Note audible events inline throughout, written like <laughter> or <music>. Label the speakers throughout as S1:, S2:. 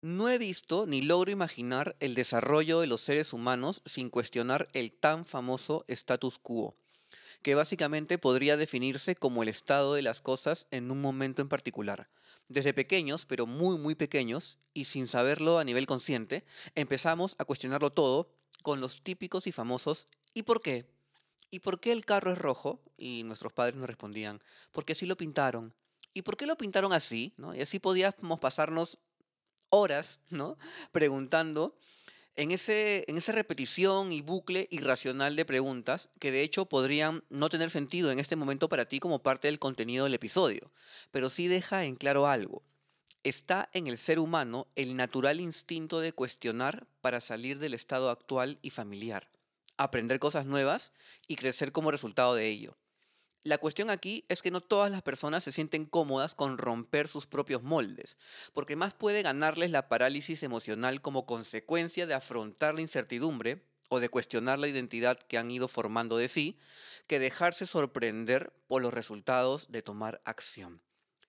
S1: No he visto ni logro imaginar el desarrollo de los seres humanos sin cuestionar el tan famoso status quo, que básicamente podría definirse como el estado de las cosas en un momento en particular. Desde pequeños, pero muy muy pequeños, y sin saberlo a nivel consciente, empezamos a cuestionarlo todo con los típicos y famosos ¿y por qué? ¿Y por qué el carro es rojo? Y nuestros padres nos respondían, porque así lo pintaron. ¿Y por qué lo pintaron así? Y así podíamos pasarnos horas, ¿no? Preguntando en, ese, en esa repetición y bucle irracional de preguntas que de hecho podrían no tener sentido en este momento para ti como parte del contenido del episodio, pero sí deja en claro algo. Está en el ser humano el natural instinto de cuestionar para salir del estado actual y familiar, aprender cosas nuevas y crecer como resultado de ello. La cuestión aquí es que no todas las personas se sienten cómodas con romper sus propios moldes, porque más puede ganarles la parálisis emocional como consecuencia de afrontar la incertidumbre o de cuestionar la identidad que han ido formando de sí, que dejarse sorprender por los resultados de tomar acción.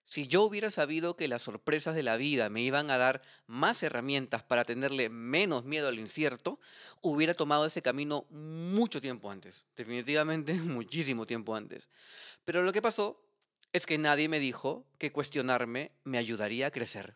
S1: Si yo hubiera sabido que las sorpresas de la vida me iban a dar más herramientas para tenerle menos miedo al incierto, hubiera tomado ese camino mucho tiempo antes. Definitivamente <laughs> muchísimo tiempo antes. Pero lo que pasó es que nadie me dijo que cuestionarme me ayudaría a crecer.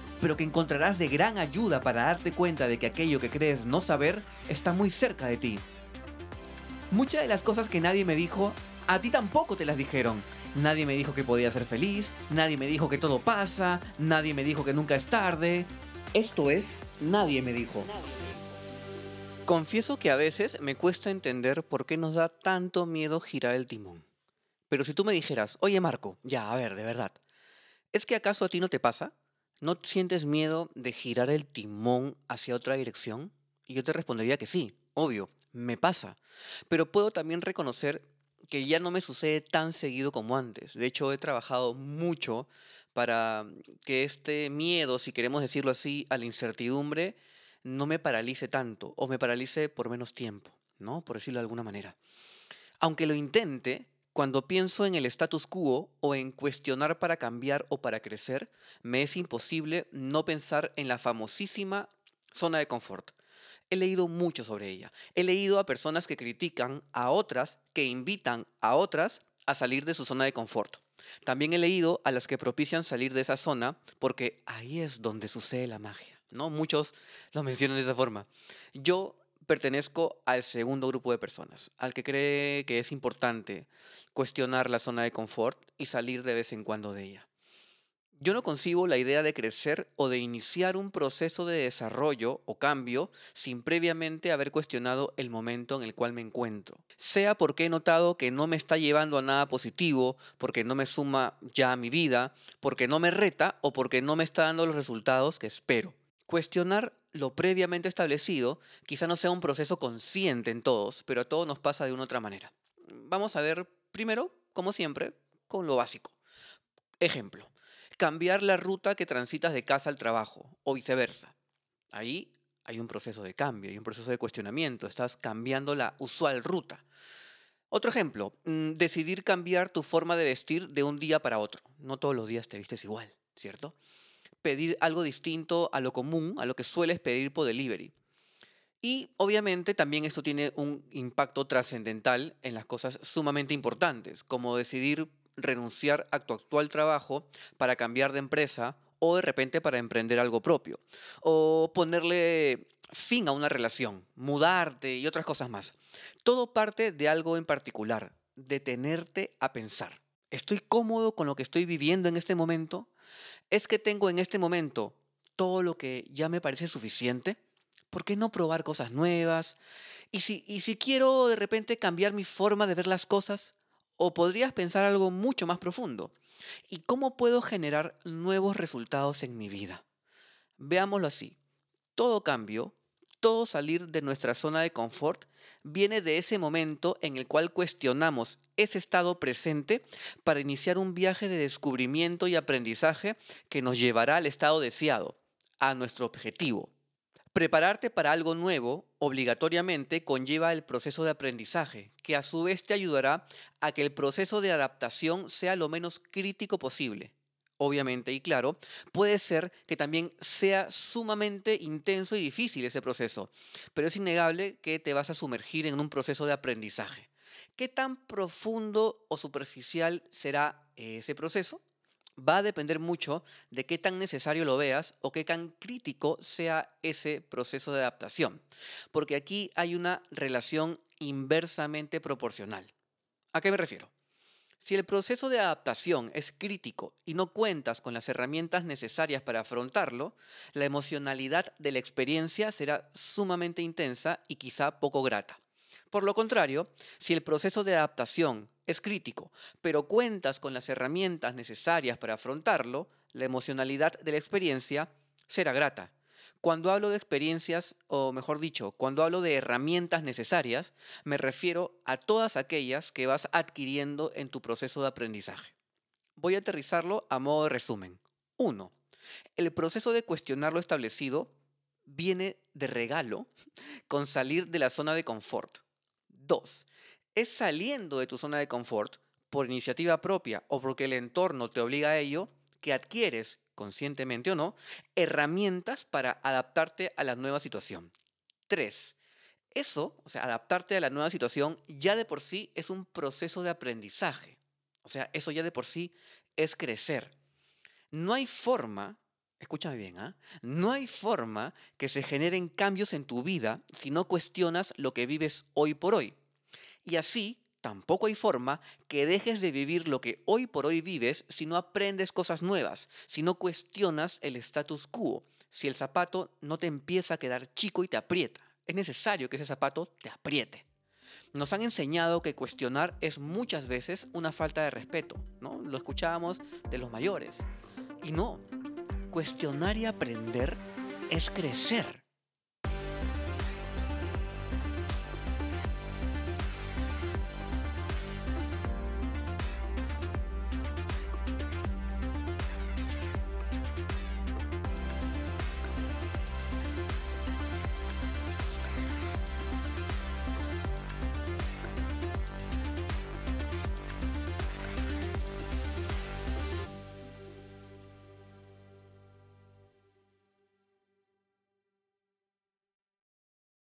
S1: pero que encontrarás de gran ayuda para darte cuenta de que aquello que crees no saber está muy cerca de ti. Muchas de las cosas que nadie me dijo, a ti tampoco te las dijeron. Nadie me dijo que podía ser feliz, nadie me dijo que todo pasa, nadie me dijo que nunca es tarde. Esto es, nadie me dijo. Confieso que a veces me cuesta entender por qué nos da tanto miedo girar el timón. Pero si tú me dijeras, oye Marco, ya, a ver, de verdad, ¿es que acaso a ti no te pasa? ¿No sientes miedo de girar el timón hacia otra dirección? Y yo te respondería que sí, obvio, me pasa. Pero puedo también reconocer que ya no me sucede tan seguido como antes. De hecho, he trabajado mucho para que este miedo, si queremos decirlo así, a la incertidumbre, no me paralice tanto o me paralice por menos tiempo, ¿no? Por decirlo de alguna manera. Aunque lo intente, cuando pienso en el status quo o en cuestionar para cambiar o para crecer, me es imposible no pensar en la famosísima zona de confort. He leído mucho sobre ella. He leído a personas que critican a otras, que invitan a otras a salir de su zona de confort. También he leído a las que propician salir de esa zona porque ahí es donde sucede la magia. ¿no? Muchos lo mencionan de esa forma. Yo pertenezco al segundo grupo de personas, al que cree que es importante cuestionar la zona de confort y salir de vez en cuando de ella. Yo no concibo la idea de crecer o de iniciar un proceso de desarrollo o cambio sin previamente haber cuestionado el momento en el cual me encuentro. Sea porque he notado que no me está llevando a nada positivo, porque no me suma ya a mi vida, porque no me reta o porque no me está dando los resultados que espero. Cuestionar lo previamente establecido quizá no sea un proceso consciente en todos, pero a todos nos pasa de una otra manera. Vamos a ver primero, como siempre, con lo básico. Ejemplo, cambiar la ruta que transitas de casa al trabajo o viceversa. Ahí hay un proceso de cambio, hay un proceso de cuestionamiento, estás cambiando la usual ruta. Otro ejemplo, mm, decidir cambiar tu forma de vestir de un día para otro. No todos los días te vistes igual, ¿cierto? Pedir algo distinto a lo común, a lo que sueles pedir por delivery. Y obviamente también esto tiene un impacto trascendental en las cosas sumamente importantes, como decidir renunciar a tu actual trabajo para cambiar de empresa o de repente para emprender algo propio, o ponerle fin a una relación, mudarte y otras cosas más. Todo parte de algo en particular, detenerte a pensar. ¿Estoy cómodo con lo que estoy viviendo en este momento? ¿Es que tengo en este momento todo lo que ya me parece suficiente? ¿Por qué no probar cosas nuevas? ¿Y si, y si quiero de repente cambiar mi forma de ver las cosas? ¿O podrías pensar algo mucho más profundo? ¿Y cómo puedo generar nuevos resultados en mi vida? Veámoslo así. Todo cambio, todo salir de nuestra zona de confort viene de ese momento en el cual cuestionamos ese estado presente para iniciar un viaje de descubrimiento y aprendizaje que nos llevará al estado deseado, a nuestro objetivo. Prepararte para algo nuevo obligatoriamente conlleva el proceso de aprendizaje, que a su vez te ayudará a que el proceso de adaptación sea lo menos crítico posible. Obviamente y claro, puede ser que también sea sumamente intenso y difícil ese proceso, pero es innegable que te vas a sumergir en un proceso de aprendizaje. ¿Qué tan profundo o superficial será ese proceso? va a depender mucho de qué tan necesario lo veas o qué tan crítico sea ese proceso de adaptación, porque aquí hay una relación inversamente proporcional. ¿A qué me refiero? Si el proceso de adaptación es crítico y no cuentas con las herramientas necesarias para afrontarlo, la emocionalidad de la experiencia será sumamente intensa y quizá poco grata. Por lo contrario, si el proceso de adaptación es crítico, pero cuentas con las herramientas necesarias para afrontarlo, la emocionalidad de la experiencia será grata. Cuando hablo de experiencias, o mejor dicho, cuando hablo de herramientas necesarias, me refiero a todas aquellas que vas adquiriendo en tu proceso de aprendizaje. Voy a aterrizarlo a modo de resumen. 1. El proceso de cuestionar lo establecido viene de regalo <laughs> con salir de la zona de confort. Dos, es saliendo de tu zona de confort por iniciativa propia o porque el entorno te obliga a ello que adquieres, conscientemente o no, herramientas para adaptarte a la nueva situación. Tres, eso, o sea, adaptarte a la nueva situación ya de por sí es un proceso de aprendizaje. O sea, eso ya de por sí es crecer. No hay forma, escúchame bien, ¿ah? no hay forma que se generen cambios en tu vida si no cuestionas lo que vives hoy por hoy. Y así, tampoco hay forma que dejes de vivir lo que hoy por hoy vives si no aprendes cosas nuevas, si no cuestionas el status quo, si el zapato no te empieza a quedar chico y te aprieta. Es necesario que ese zapato te apriete. Nos han enseñado que cuestionar es muchas veces una falta de respeto, ¿no? Lo escuchábamos de los mayores. Y no, cuestionar y aprender es crecer.